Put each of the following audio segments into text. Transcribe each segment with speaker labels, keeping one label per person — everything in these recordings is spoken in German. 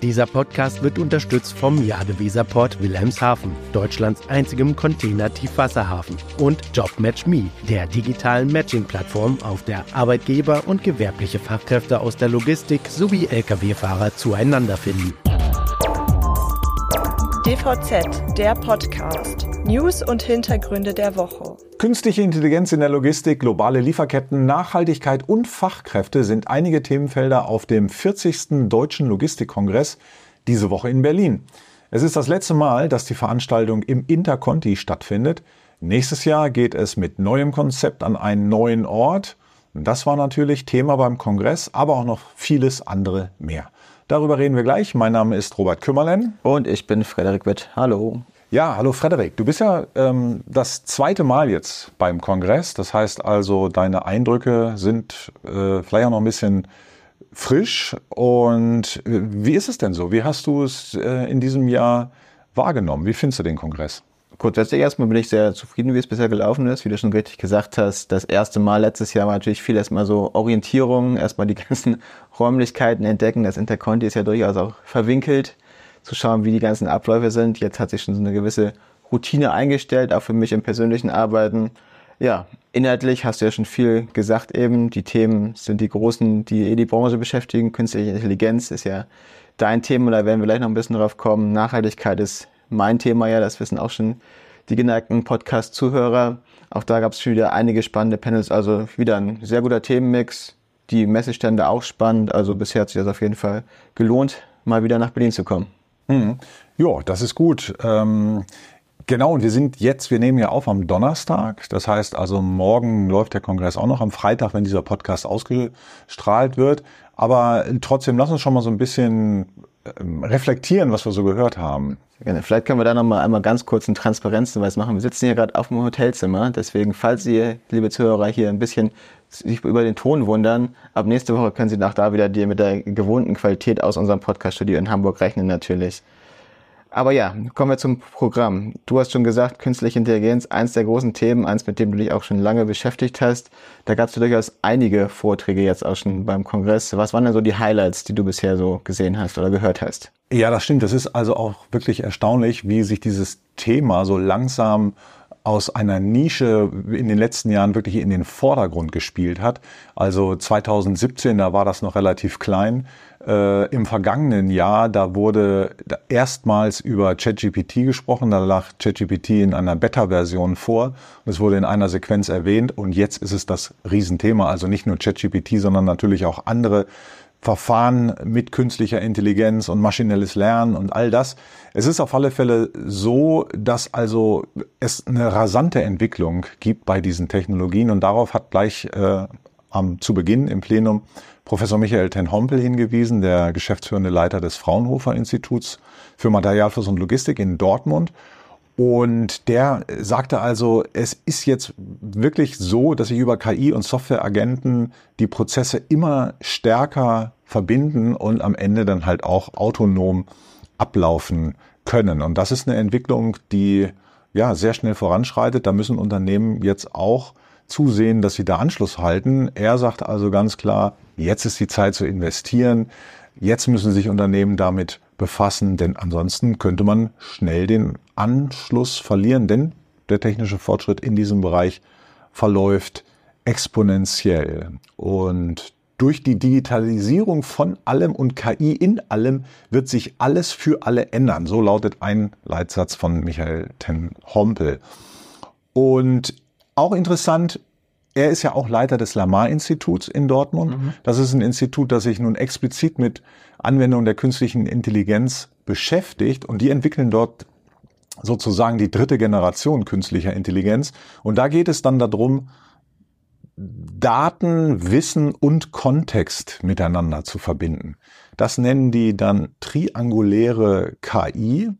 Speaker 1: Dieser Podcast wird unterstützt vom Jadeweserport Wilhelmshaven, Deutschlands einzigem Container-Tiefwasserhafen, und JobMatchMe, der digitalen Matching-Plattform, auf der Arbeitgeber und gewerbliche Fachkräfte aus der Logistik sowie Lkw-Fahrer zueinander finden.
Speaker 2: DVZ, der Podcast. News und Hintergründe der Woche.
Speaker 3: Künstliche Intelligenz in der Logistik, globale Lieferketten, Nachhaltigkeit und Fachkräfte sind einige Themenfelder auf dem 40. Deutschen Logistikkongress diese Woche in Berlin. Es ist das letzte Mal, dass die Veranstaltung im Interconti stattfindet. Nächstes Jahr geht es mit neuem Konzept an einen neuen Ort. Das war natürlich Thema beim Kongress, aber auch noch vieles andere mehr. Darüber reden wir gleich. Mein Name ist Robert Kümmerlen.
Speaker 4: Und ich bin Frederik Witt. Hallo.
Speaker 3: Ja, hallo Frederik. Du bist ja ähm, das zweite Mal jetzt beim Kongress. Das heißt also, deine Eindrücke sind äh, vielleicht auch noch ein bisschen frisch. Und äh, wie ist es denn so? Wie hast du es äh, in diesem Jahr wahrgenommen? Wie findest du den Kongress?
Speaker 4: Grundsätzlich erstmal bin ich sehr zufrieden, wie es bisher gelaufen ist. Wie du schon richtig gesagt hast, das erste Mal letztes Jahr war natürlich viel erstmal so Orientierung, erstmal die ganzen Räumlichkeiten entdecken. Das Interconti ist ja durchaus auch verwinkelt, zu schauen, wie die ganzen Abläufe sind. Jetzt hat sich schon so eine gewisse Routine eingestellt, auch für mich im persönlichen Arbeiten. Ja, inhaltlich hast du ja schon viel gesagt eben. Die Themen sind die großen, die eh die Branche beschäftigen. Künstliche Intelligenz ist ja dein Thema, da werden wir gleich noch ein bisschen drauf kommen. Nachhaltigkeit ist mein Thema ja, das wissen auch schon die geneigten Podcast-Zuhörer. Auch da gab es wieder einige spannende Panels, also wieder ein sehr guter Themenmix. Die Messestände auch spannend, also bisher hat sich das auf jeden Fall gelohnt, mal wieder nach Berlin zu kommen.
Speaker 3: Mhm. Ja, das ist gut. Ähm Genau, und wir sind jetzt, wir nehmen ja auf am Donnerstag. Das heißt also, morgen läuft der Kongress auch noch am Freitag, wenn dieser Podcast ausgestrahlt wird. Aber trotzdem, lass uns schon mal so ein bisschen reflektieren, was wir so gehört haben.
Speaker 4: Gerne. Vielleicht können wir da noch mal einmal ganz kurz einen Transparenzhinweis machen. Wir sitzen hier gerade auf dem Hotelzimmer, deswegen, falls Sie, liebe Zuhörer, hier ein bisschen sich über den Ton wundern, ab nächste Woche können Sie nach da wieder die mit der gewohnten Qualität aus unserem Podcaststudio in Hamburg rechnen natürlich. Aber ja, kommen wir zum Programm. Du hast schon gesagt, künstliche Intelligenz, eins der großen Themen, eins, mit dem du dich auch schon lange beschäftigt hast. Da gab es durchaus einige Vorträge jetzt auch schon beim Kongress. Was waren denn so die Highlights, die du bisher so gesehen hast oder gehört hast?
Speaker 3: Ja, das stimmt. Das ist also auch wirklich erstaunlich, wie sich dieses Thema so langsam aus einer Nische in den letzten Jahren wirklich in den Vordergrund gespielt hat. Also 2017, da war das noch relativ klein. Äh, Im vergangenen Jahr, da wurde erstmals über ChatGPT gesprochen. Da lag ChatGPT in einer Beta-Version vor. Und es wurde in einer Sequenz erwähnt. Und jetzt ist es das Riesenthema. Also nicht nur ChatGPT, sondern natürlich auch andere Verfahren mit künstlicher Intelligenz und maschinelles Lernen und all das. Es ist auf alle Fälle so, dass also es eine rasante Entwicklung gibt bei diesen Technologien und darauf hat gleich äh, am, zu Beginn im Plenum Professor Michael Ten Hompel hingewiesen, der geschäftsführende Leiter des Fraunhofer Instituts für Materialfluss und Logistik in Dortmund. Und der sagte also, es ist jetzt wirklich so, dass sich über KI und Softwareagenten die Prozesse immer stärker verbinden und am Ende dann halt auch autonom ablaufen können. Und das ist eine Entwicklung, die ja sehr schnell voranschreitet. Da müssen Unternehmen jetzt auch zusehen, dass sie da Anschluss halten. Er sagt also ganz klar, jetzt ist die Zeit zu investieren. Jetzt müssen sich Unternehmen damit befassen, denn ansonsten könnte man schnell den Anschluss verlieren, denn der technische Fortschritt in diesem Bereich verläuft exponentiell. Und durch die Digitalisierung von allem und KI in allem wird sich alles für alle ändern. So lautet ein Leitsatz von Michael Ten Hompel. Und auch interessant, er ist ja auch Leiter des Lamar-Instituts in Dortmund. Mhm. Das ist ein Institut, das sich nun explizit mit Anwendung der künstlichen Intelligenz beschäftigt und die entwickeln dort sozusagen die dritte Generation künstlicher Intelligenz. Und da geht es dann darum, Daten, Wissen und Kontext miteinander zu verbinden. Das nennen die dann trianguläre KI.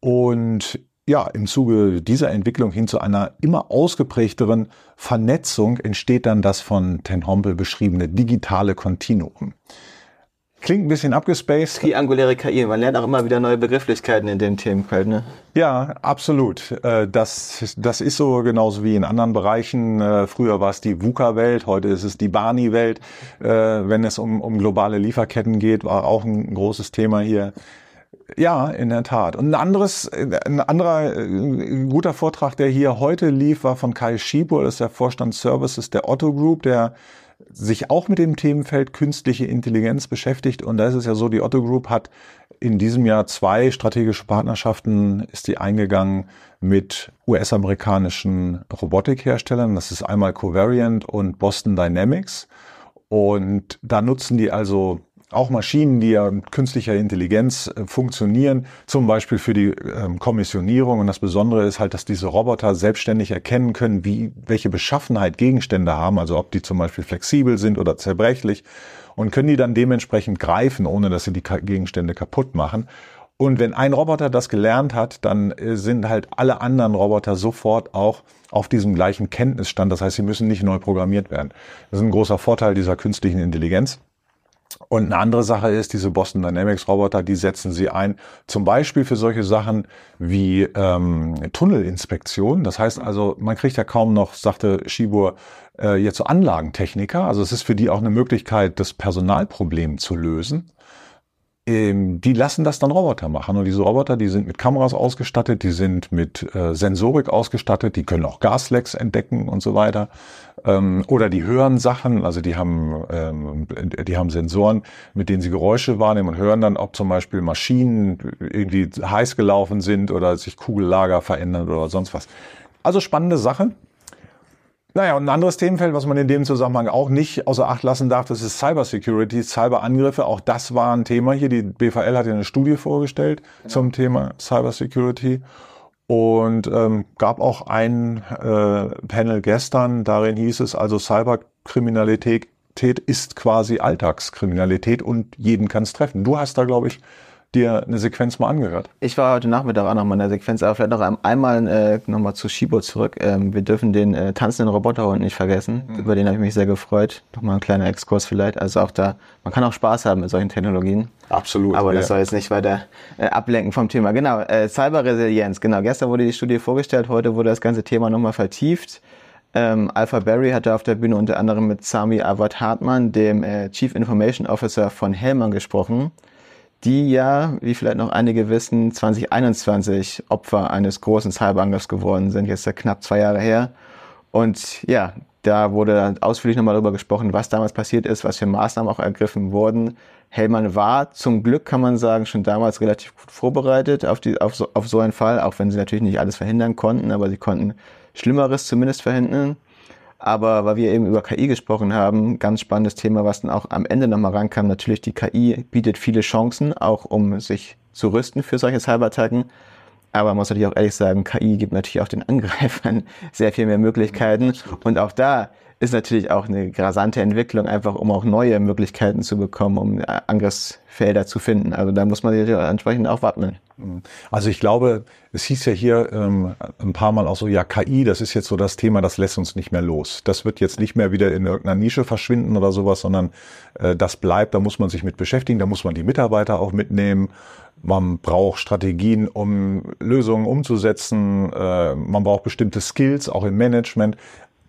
Speaker 3: Und ja, im Zuge dieser Entwicklung hin zu einer immer ausgeprägteren Vernetzung entsteht dann das von Ten Hompel beschriebene digitale Kontinuum. Klingt ein bisschen abgespaced.
Speaker 4: Trianguläre KI, man lernt auch immer wieder neue Begrifflichkeiten in dem Themenfeld, ne?
Speaker 3: Ja, absolut. Äh, das, das ist so genauso wie in anderen Bereichen. Äh, früher war es die VUCA-Welt, heute ist es die Barney-Welt. Äh, wenn es um, um globale Lieferketten geht, war auch ein großes Thema hier. Ja, in der Tat. Und ein anderes, ein anderer guter Vortrag, der hier heute lief, war von Kai Schieber, das ist der Vorstand Services der Otto Group, der sich auch mit dem Themenfeld künstliche Intelligenz beschäftigt. Und da ist es ja so, die Otto Group hat in diesem Jahr zwei strategische Partnerschaften, ist die eingegangen mit US-amerikanischen Robotikherstellern. Das ist einmal Covariant und Boston Dynamics. Und da nutzen die also auch Maschinen, die ja mit künstlicher Intelligenz äh, funktionieren, zum Beispiel für die ähm, Kommissionierung. Und das Besondere ist halt, dass diese Roboter selbstständig erkennen können, wie, welche Beschaffenheit Gegenstände haben, also ob die zum Beispiel flexibel sind oder zerbrechlich und können die dann dementsprechend greifen, ohne dass sie die Gegenstände kaputt machen. Und wenn ein Roboter das gelernt hat, dann äh, sind halt alle anderen Roboter sofort auch auf diesem gleichen Kenntnisstand. Das heißt, sie müssen nicht neu programmiert werden. Das ist ein großer Vorteil dieser künstlichen Intelligenz. Und eine andere Sache ist, diese Boston Dynamics Roboter, die setzen sie ein, zum Beispiel für solche Sachen wie ähm, Tunnelinspektion. Das heißt also, man kriegt ja kaum noch, sagte Schibur, äh, jetzt so Anlagentechniker. Also es ist für die auch eine Möglichkeit, das Personalproblem zu lösen die lassen das dann Roboter machen. Und diese Roboter, die sind mit Kameras ausgestattet, die sind mit äh, Sensorik ausgestattet, die können auch Gaslecks entdecken und so weiter. Ähm, oder die hören Sachen, also die haben, ähm, die haben Sensoren, mit denen sie Geräusche wahrnehmen und hören dann, ob zum Beispiel Maschinen irgendwie heiß gelaufen sind oder sich Kugellager verändern oder sonst was. Also spannende Sache. Naja, und ein anderes Themenfeld, was man in dem Zusammenhang auch nicht außer Acht lassen darf, das ist Cybersecurity, Cyberangriffe. Auch das war ein Thema hier. Die BVL hat ja eine Studie vorgestellt genau. zum Thema Cybersecurity und ähm, gab auch ein äh, Panel gestern. Darin hieß es also Cyberkriminalität ist quasi Alltagskriminalität und jeden kann es treffen. Du hast da, glaube ich, dir eine Sequenz mal angehört.
Speaker 4: Ich war heute Nachmittag auch noch mal in der Sequenz, aber vielleicht noch einmal äh, noch mal zu Shibo zurück. Ähm, wir dürfen den äh, tanzenden Roboterhund nicht vergessen. Mhm. Über den habe ich mich sehr gefreut. Nochmal ein kleiner Exkurs vielleicht. Also auch da, man kann auch Spaß haben mit solchen Technologien.
Speaker 3: Absolut.
Speaker 4: Aber das soll jetzt nicht weiter äh, ablenken vom Thema. Genau, äh, Cyberresilienz. Genau, gestern wurde die Studie vorgestellt, heute wurde das ganze Thema nochmal vertieft. Ähm, Alpha Berry hatte auf der Bühne unter anderem mit Sami Awad Hartmann, dem äh, Chief Information Officer von Hellmann, gesprochen die ja, wie vielleicht noch einige wissen, 2021 Opfer eines großen Cyberangriffs geworden sind, jetzt ja knapp zwei Jahre her. Und ja, da wurde ausführlich nochmal darüber gesprochen, was damals passiert ist, was für Maßnahmen auch ergriffen wurden. Hellmann war zum Glück, kann man sagen, schon damals relativ gut vorbereitet auf, die, auf, so, auf so einen Fall, auch wenn sie natürlich nicht alles verhindern konnten, aber sie konnten Schlimmeres zumindest verhindern. Aber weil wir eben über KI gesprochen haben, ganz spannendes Thema, was dann auch am Ende nochmal rankam. Natürlich, die KI bietet viele Chancen, auch um sich zu rüsten für solche Cyberattacken. Aber man muss natürlich auch ehrlich sagen, KI gibt natürlich auch den Angreifern sehr viel mehr Möglichkeiten. Und auch da ist natürlich auch eine rasante Entwicklung, einfach um auch neue Möglichkeiten zu bekommen, um äh, Angriffsfelder zu finden. Also da muss man sich entsprechend auch wappnen.
Speaker 3: Also ich glaube, es hieß ja hier ähm, ein paar Mal auch so, ja, KI, das ist jetzt so das Thema, das lässt uns nicht mehr los. Das wird jetzt nicht mehr wieder in irgendeiner Nische verschwinden oder sowas, sondern äh, das bleibt, da muss man sich mit beschäftigen, da muss man die Mitarbeiter auch mitnehmen. Man braucht Strategien, um Lösungen umzusetzen. Äh, man braucht bestimmte Skills, auch im Management.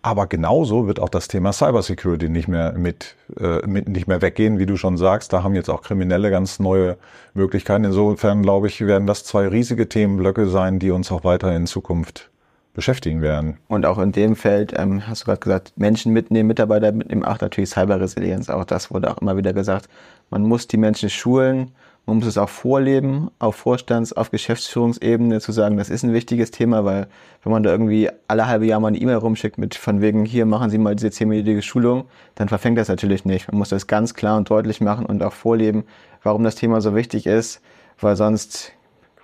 Speaker 3: Aber genauso wird auch das Thema Cybersecurity nicht mehr mit, äh, mit nicht mehr weggehen, wie du schon sagst. Da haben jetzt auch Kriminelle ganz neue Möglichkeiten. Insofern glaube ich, werden das zwei riesige Themenblöcke sein, die uns auch weiter in Zukunft beschäftigen werden.
Speaker 4: Und auch in dem Feld, ähm, hast du gerade gesagt, Menschen mitnehmen, Mitarbeiter mitnehmen, auch natürlich Cyberresilienz. Auch das wurde auch immer wieder gesagt. Man muss die Menschen schulen, man muss es auch vorleben, auf Vorstands-, auf Geschäftsführungsebene zu sagen, das ist ein wichtiges Thema, weil wenn man da irgendwie alle halbe Jahr mal eine E-Mail rumschickt mit von wegen, hier machen Sie mal diese zehnminütige Schulung, dann verfängt das natürlich nicht. Man muss das ganz klar und deutlich machen und auch vorleben, warum das Thema so wichtig ist, weil sonst,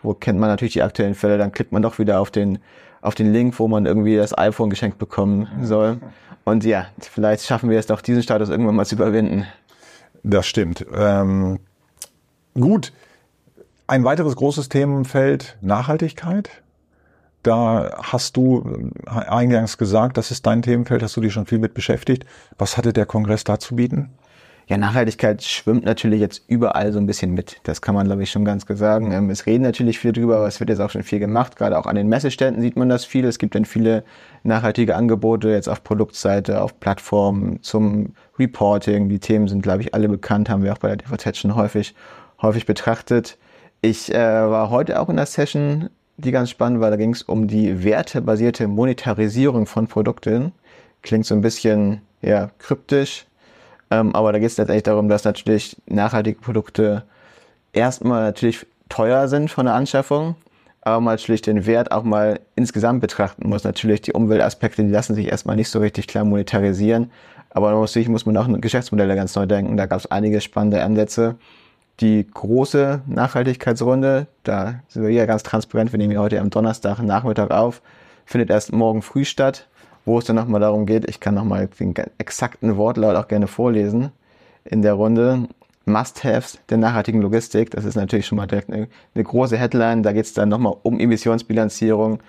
Speaker 4: wo kennt man natürlich die aktuellen Fälle, dann klickt man doch wieder auf den, auf den Link, wo man irgendwie das iPhone geschenkt bekommen soll. Und ja, vielleicht schaffen wir es doch, diesen Status irgendwann mal zu überwinden.
Speaker 3: Das stimmt. Ähm Gut, ein weiteres großes Themenfeld Nachhaltigkeit. Da hast du äh, eingangs gesagt, das ist dein Themenfeld, hast du dich schon viel mit beschäftigt. Was hatte der Kongress da zu bieten?
Speaker 4: Ja, Nachhaltigkeit schwimmt natürlich jetzt überall so ein bisschen mit. Das kann man, glaube ich, schon ganz gut sagen. Ähm, es reden natürlich viele drüber, aber es wird jetzt auch schon viel gemacht. Gerade auch an den Messeständen sieht man das viel. Es gibt dann viele nachhaltige Angebote jetzt auf Produktseite, auf Plattformen zum Reporting. Die Themen sind, glaube ich, alle bekannt, haben wir auch bei der DVZ schon häufig, häufig betrachtet. Ich äh, war heute auch in der Session, die ganz spannend war. Da ging es um die wertebasierte Monetarisierung von Produkten. Klingt so ein bisschen ja, kryptisch ähm, aber da geht es letztendlich darum, dass natürlich nachhaltige Produkte erstmal natürlich teuer sind von der Anschaffung, aber man natürlich den Wert auch mal insgesamt betrachten muss. Natürlich die Umweltaspekte, die lassen sich erstmal nicht so richtig klar monetarisieren, aber natürlich muss man auch Geschäftsmodelle ganz neu denken. Da gab es einige spannende Ansätze. Die große Nachhaltigkeitsrunde, da sind wir ja ganz transparent, wir nehmen ja heute am Donnerstag Nachmittag auf, findet erst morgen früh statt wo es dann nochmal darum geht, ich kann nochmal den exakten Wortlaut auch gerne vorlesen in der Runde. Must-Haves der nachhaltigen Logistik. Das ist natürlich schon mal direkt eine, eine große Headline. Da geht es dann nochmal um Emissionsbilanzierung,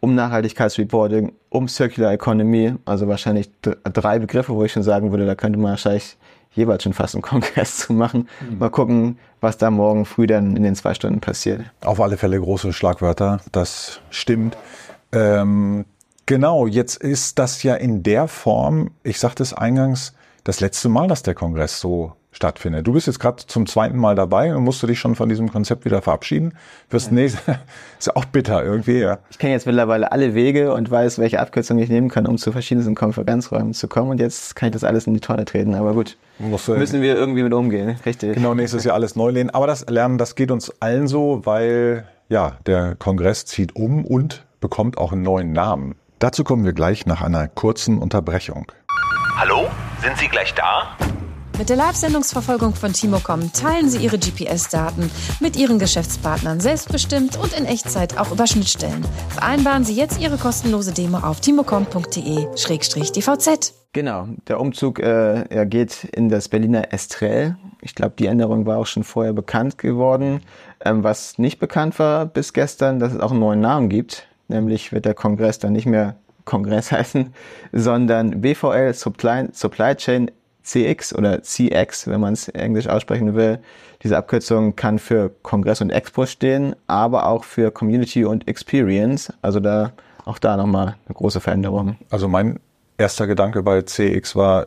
Speaker 4: um Nachhaltigkeitsreporting, um Circular Economy. Also wahrscheinlich drei Begriffe, wo ich schon sagen würde, da könnte man wahrscheinlich jeweils schon fast einen Kongress zu machen. Mhm. Mal gucken, was da morgen früh dann in den zwei Stunden passiert.
Speaker 3: Auf alle Fälle große Schlagwörter, das stimmt. Ähm, Genau, jetzt ist das ja in der Form, ich sagte es eingangs, das letzte Mal, dass der Kongress so stattfindet. Du bist jetzt gerade zum zweiten Mal dabei und musst du dich schon von diesem Konzept wieder verabschieden. Fürs ja. nächste ist ja auch bitter irgendwie, ja.
Speaker 4: Ich kenne jetzt mittlerweile alle Wege und weiß, welche Abkürzung ich nehmen kann, um zu verschiedenen Konferenzräumen zu kommen. Und jetzt kann ich das alles in die Tonne treten. Aber gut, müssen wir irgendwie mit umgehen,
Speaker 3: richtig. Genau, nächstes Jahr alles neu lehnen. Aber das Lernen, das geht uns allen so, weil ja, der Kongress zieht um und bekommt auch einen neuen Namen. Dazu kommen wir gleich nach einer kurzen Unterbrechung.
Speaker 5: Hallo, sind Sie gleich da?
Speaker 6: Mit der Live-Sendungsverfolgung von Timocom teilen Sie Ihre GPS-Daten mit Ihren Geschäftspartnern selbstbestimmt und in Echtzeit auch über Schnittstellen. Vereinbaren Sie jetzt Ihre kostenlose Demo auf timocom.de-dvz.
Speaker 4: Genau, der Umzug äh, geht in das Berliner Estrell. Ich glaube, die Änderung war auch schon vorher bekannt geworden. Ähm, was nicht bekannt war bis gestern, dass es auch einen neuen Namen gibt. Nämlich wird der Kongress dann nicht mehr Kongress heißen, sondern BVL Supply, Supply Chain CX oder CX, wenn man es englisch aussprechen will. Diese Abkürzung kann für Kongress und Expo stehen, aber auch für Community und Experience. Also da auch da nochmal eine große Veränderung.
Speaker 3: Also mein erster Gedanke bei CX war,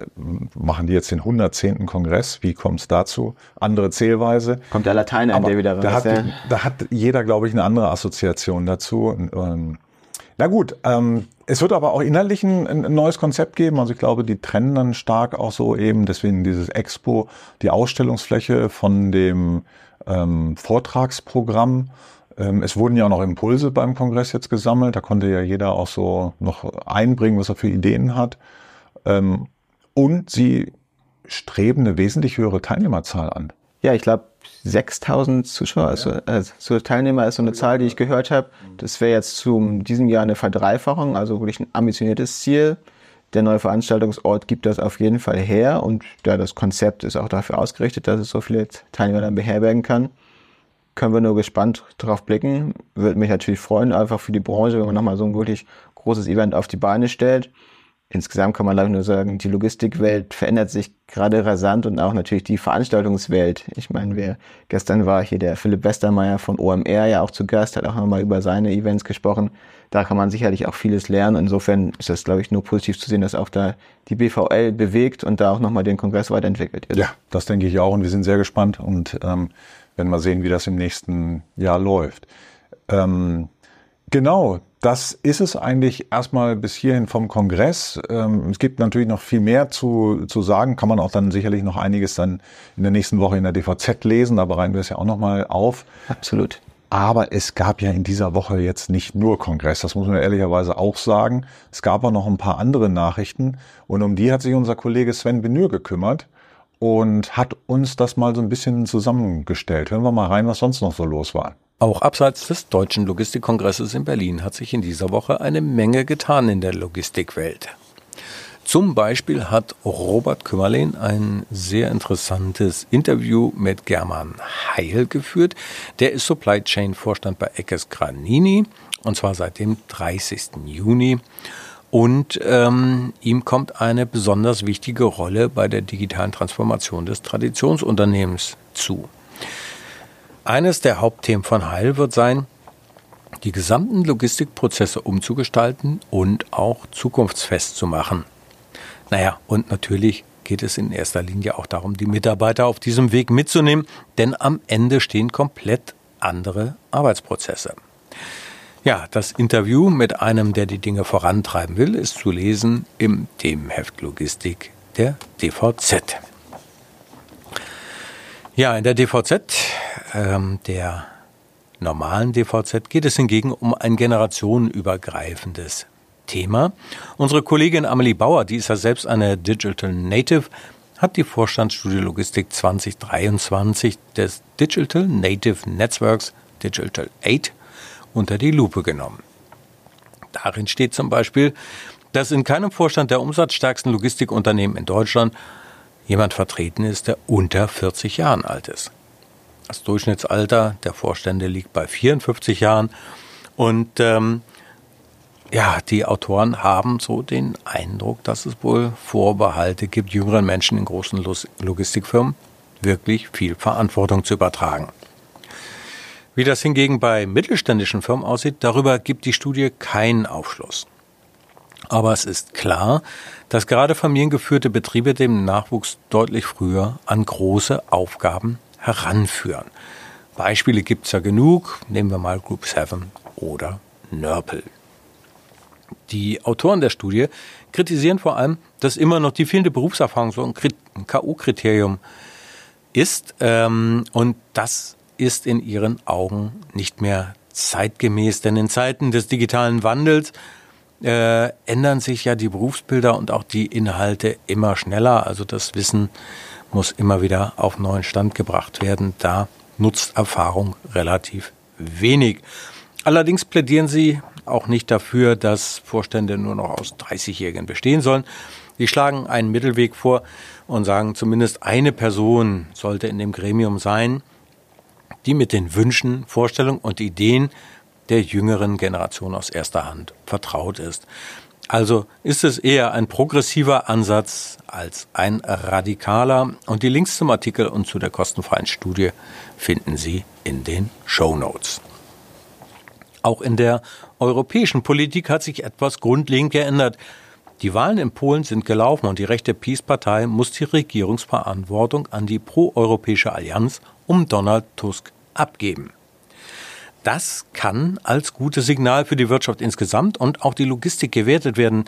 Speaker 3: machen die jetzt den 110. Kongress? Wie kommt es dazu? Andere Zählweise.
Speaker 4: Kommt der Latein an der wieder
Speaker 3: raus. Da hat, ja. da hat jeder, glaube ich, eine andere Assoziation dazu. Ähm, na gut, ähm, es wird aber auch inhaltlich ein, ein, neues Konzept geben. Also ich glaube, die trennen dann stark auch so eben, deswegen dieses Expo, die Ausstellungsfläche von dem ähm, Vortragsprogramm ähm, es wurden ja auch noch Impulse beim Kongress jetzt gesammelt. Da konnte ja jeder auch so noch einbringen, was er für Ideen hat. Ähm, und sie streben eine wesentlich höhere Teilnehmerzahl an.
Speaker 4: Ja, ich glaube 6000 Zuschauer, also, also Teilnehmer ist so eine Zahl, die ich gehört habe. Das wäre jetzt zu diesem Jahr eine Verdreifachung, also wirklich ein ambitioniertes Ziel. Der neue Veranstaltungsort gibt das auf jeden Fall her und ja, das Konzept ist auch dafür ausgerichtet, dass es so viele Teilnehmer dann beherbergen kann können wir nur gespannt drauf blicken. Würde mich natürlich freuen, einfach für die Branche, wenn man nochmal so ein wirklich großes Event auf die Beine stellt. Insgesamt kann man glaube nur sagen, die Logistikwelt verändert sich gerade rasant und auch natürlich die Veranstaltungswelt. Ich meine, wer gestern war hier der Philipp Westermeier von OMR ja auch zu Gast, hat auch nochmal über seine Events gesprochen. Da kann man sicherlich auch vieles lernen. Insofern ist das, glaube ich, nur positiv zu sehen, dass auch da die BVL bewegt und da auch nochmal den Kongress weiterentwickelt
Speaker 3: wird. Ja, das denke ich auch und wir sind sehr gespannt und ähm, werden wir sehen, wie das im nächsten Jahr läuft. Ähm, genau, das ist es eigentlich erstmal bis hierhin vom Kongress. Ähm, es gibt natürlich noch viel mehr zu, zu sagen, kann man auch dann sicherlich noch einiges dann in der nächsten Woche in der DVZ lesen, da bereiten wir es ja auch nochmal auf.
Speaker 4: Absolut.
Speaker 3: Aber es gab ja in dieser Woche jetzt nicht nur Kongress, das muss man ehrlicherweise auch sagen. Es gab auch noch ein paar andere Nachrichten und um die hat sich unser Kollege Sven Benür gekümmert und hat uns das mal so ein bisschen zusammengestellt. Hören wir mal rein, was sonst noch so los war.
Speaker 7: Auch abseits des Deutschen Logistikkongresses in Berlin hat sich in dieser Woche eine Menge getan in der Logistikwelt. Zum Beispiel hat Robert Kümmerlin ein sehr interessantes Interview mit German Heil geführt. Der ist Supply Chain Vorstand bei Eckes Granini und zwar seit dem 30. Juni. und ähm, ihm kommt eine besonders wichtige Rolle bei der digitalen Transformation des Traditionsunternehmens zu. Eines der Hauptthemen von Heil wird sein, die gesamten Logistikprozesse umzugestalten und auch zukunftsfest zu machen. Naja, und natürlich geht es in erster Linie auch darum, die Mitarbeiter auf diesem Weg mitzunehmen, denn am Ende stehen komplett andere Arbeitsprozesse. Ja, das Interview mit einem, der die Dinge vorantreiben will, ist zu lesen im Themenheft Logistik der DVZ. Ja, in der DVZ, ähm, der normalen DVZ, geht es hingegen um ein generationenübergreifendes Thema. Unsere Kollegin Amelie Bauer, die ist ja selbst eine Digital Native, hat die Vorstandsstudie Logistik 2023 des Digital Native Networks Digital 8 unter die Lupe genommen. Darin steht zum Beispiel, dass in keinem Vorstand der umsatzstärksten Logistikunternehmen in Deutschland jemand vertreten ist, der unter 40 Jahren alt ist. Das Durchschnittsalter der Vorstände liegt bei 54 Jahren und ähm, ja, die Autoren haben so den Eindruck, dass es wohl Vorbehalte gibt, jüngeren Menschen in großen Logistikfirmen wirklich viel Verantwortung zu übertragen. Wie das hingegen bei mittelständischen Firmen aussieht, darüber gibt die Studie keinen Aufschluss. Aber es ist klar, dass gerade familiengeführte Betriebe dem Nachwuchs deutlich früher an große Aufgaben heranführen. Beispiele gibt es ja genug, nehmen wir mal Group 7 oder Nörpel. Die Autoren der Studie kritisieren vor allem, dass immer noch die fehlende Berufserfahrung so ein K.O.-Kriterium ist ähm, und das ist in ihren Augen nicht mehr zeitgemäß, denn in Zeiten des digitalen Wandels äh, ändern sich ja die Berufsbilder und auch die Inhalte immer schneller. Also das Wissen muss immer wieder auf neuen Stand gebracht werden. Da nutzt Erfahrung relativ wenig. Allerdings plädieren sie auch nicht dafür, dass Vorstände nur noch aus 30-Jährigen bestehen sollen. Sie schlagen einen Mittelweg vor und sagen, zumindest eine Person sollte in dem Gremium sein, die mit den Wünschen, Vorstellungen und Ideen der jüngeren Generation aus erster Hand vertraut ist. Also ist es eher ein progressiver Ansatz als ein radikaler. Und die Links zum Artikel und zu der kostenfreien Studie finden Sie in den Show Notes. Auch in der europäischen Politik hat sich etwas grundlegend geändert. Die Wahlen in Polen sind gelaufen und die rechte Peace-Partei muss die Regierungsverantwortung an die proeuropäische Allianz um Donald Tusk abgeben. Das kann als gutes Signal für die Wirtschaft insgesamt und auch die Logistik gewertet werden,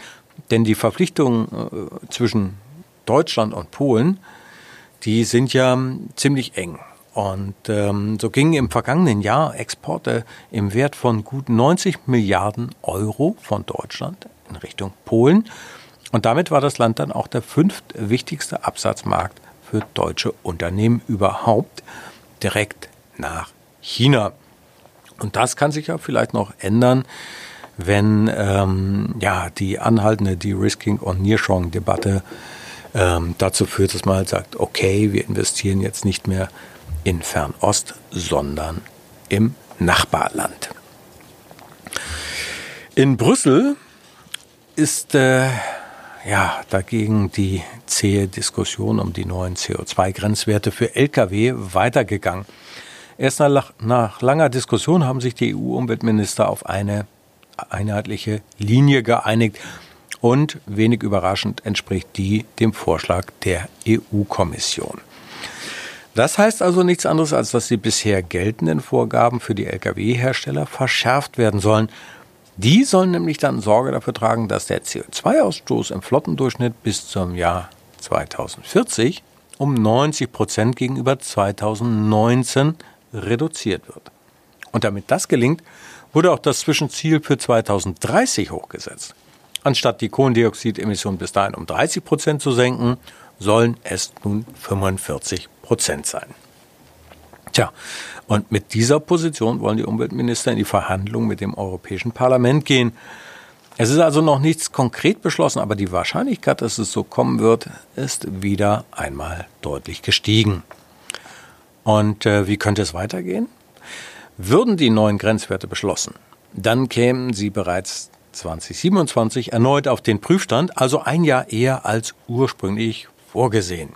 Speaker 7: denn die Verpflichtungen äh, zwischen Deutschland und Polen, die sind ja ziemlich eng. Und ähm, so gingen im vergangenen Jahr Exporte im Wert von gut 90 Milliarden Euro von Deutschland in Richtung Polen. Und damit war das Land dann auch der fünftwichtigste Absatzmarkt für deutsche Unternehmen überhaupt direkt nach China. Und das kann sich ja vielleicht noch ändern, wenn ähm, ja, die anhaltende De-Risking- und Nearshoring-Debatte ähm, dazu führt, dass man halt sagt, okay, wir investieren jetzt nicht mehr in Fernost, sondern im Nachbarland. In Brüssel ist äh, ja dagegen die zähe Diskussion um die neuen CO2-Grenzwerte für Lkw weitergegangen. Erst nach, nach langer Diskussion haben sich die EU-Umweltminister auf eine einheitliche Linie geeinigt und wenig überraschend entspricht die dem Vorschlag der EU-Kommission. Das heißt also nichts anderes, als dass die bisher geltenden Vorgaben für die Lkw-Hersteller verschärft werden sollen. Die sollen nämlich dann Sorge dafür tragen, dass der CO2-Ausstoß im Flottendurchschnitt bis zum Jahr 2040 um 90 Prozent gegenüber 2019 reduziert wird. Und damit das gelingt, wurde auch das Zwischenziel für 2030 hochgesetzt. Anstatt die Kohlendioxidemissionen bis dahin um 30 Prozent zu senken, sollen es nun 45 Prozent sein. Tja, und mit dieser Position wollen die Umweltminister in die Verhandlungen mit dem Europäischen Parlament gehen. Es ist also noch nichts konkret beschlossen, aber die Wahrscheinlichkeit, dass es so kommen wird, ist wieder einmal deutlich gestiegen. Und äh, wie könnte es weitergehen? Würden die neuen Grenzwerte beschlossen, dann kämen sie bereits 2027 erneut auf den Prüfstand, also ein Jahr eher als ursprünglich vorgesehen.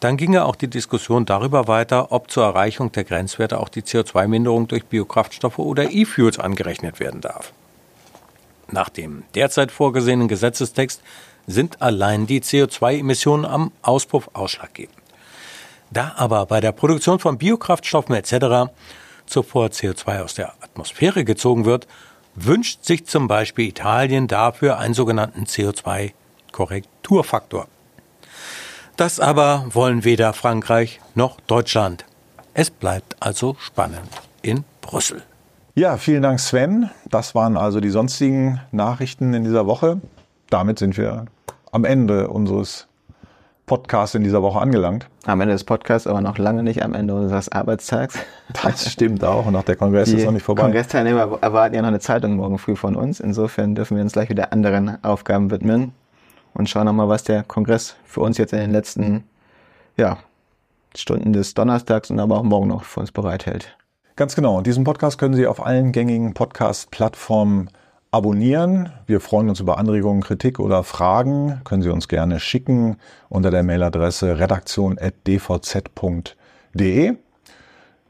Speaker 7: Dann ginge auch die Diskussion darüber weiter, ob zur Erreichung der Grenzwerte auch die CO2-Minderung durch Biokraftstoffe oder E-Fuels angerechnet werden darf. Nach dem derzeit vorgesehenen Gesetzestext sind allein die CO2-Emissionen am Auspuff ausschlaggebend. Da aber bei der Produktion von Biokraftstoffen etc. zuvor CO2 aus der Atmosphäre gezogen wird, wünscht sich zum Beispiel Italien dafür einen sogenannten CO2-Korrekturfaktor. Das aber wollen weder Frankreich noch Deutschland. Es bleibt also spannend in Brüssel.
Speaker 3: Ja, vielen Dank, Sven. Das waren also die sonstigen Nachrichten in dieser Woche. Damit sind wir am Ende unseres Podcasts in dieser Woche angelangt.
Speaker 4: Am Ende des Podcasts, aber noch lange nicht am Ende unseres Arbeitstags.
Speaker 3: Das stimmt auch. Und auch der Kongress die ist noch nicht vorbei.
Speaker 4: Kongressteilnehmer erwarten ja noch eine Zeitung morgen früh von uns. Insofern dürfen wir uns gleich wieder anderen Aufgaben widmen und schauen nochmal, was der Kongress für uns jetzt in den letzten ja, Stunden des Donnerstags und aber auch morgen noch für uns bereithält.
Speaker 3: Ganz genau. Und diesen Podcast können Sie auf allen gängigen Podcast-Plattformen abonnieren. Wir freuen uns über Anregungen, Kritik oder Fragen. Können Sie uns gerne schicken unter der Mailadresse redaktion.dvz.de.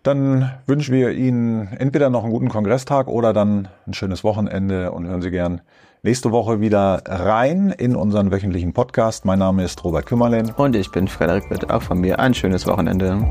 Speaker 3: Dann wünschen wir Ihnen entweder noch einen guten Kongresstag oder dann ein schönes Wochenende und hören Sie gern nächste Woche wieder rein in unseren wöchentlichen Podcast. Mein Name ist Robert Kümmerlen.
Speaker 4: Und ich bin Frederik Witt. Auch von mir ein schönes Wochenende.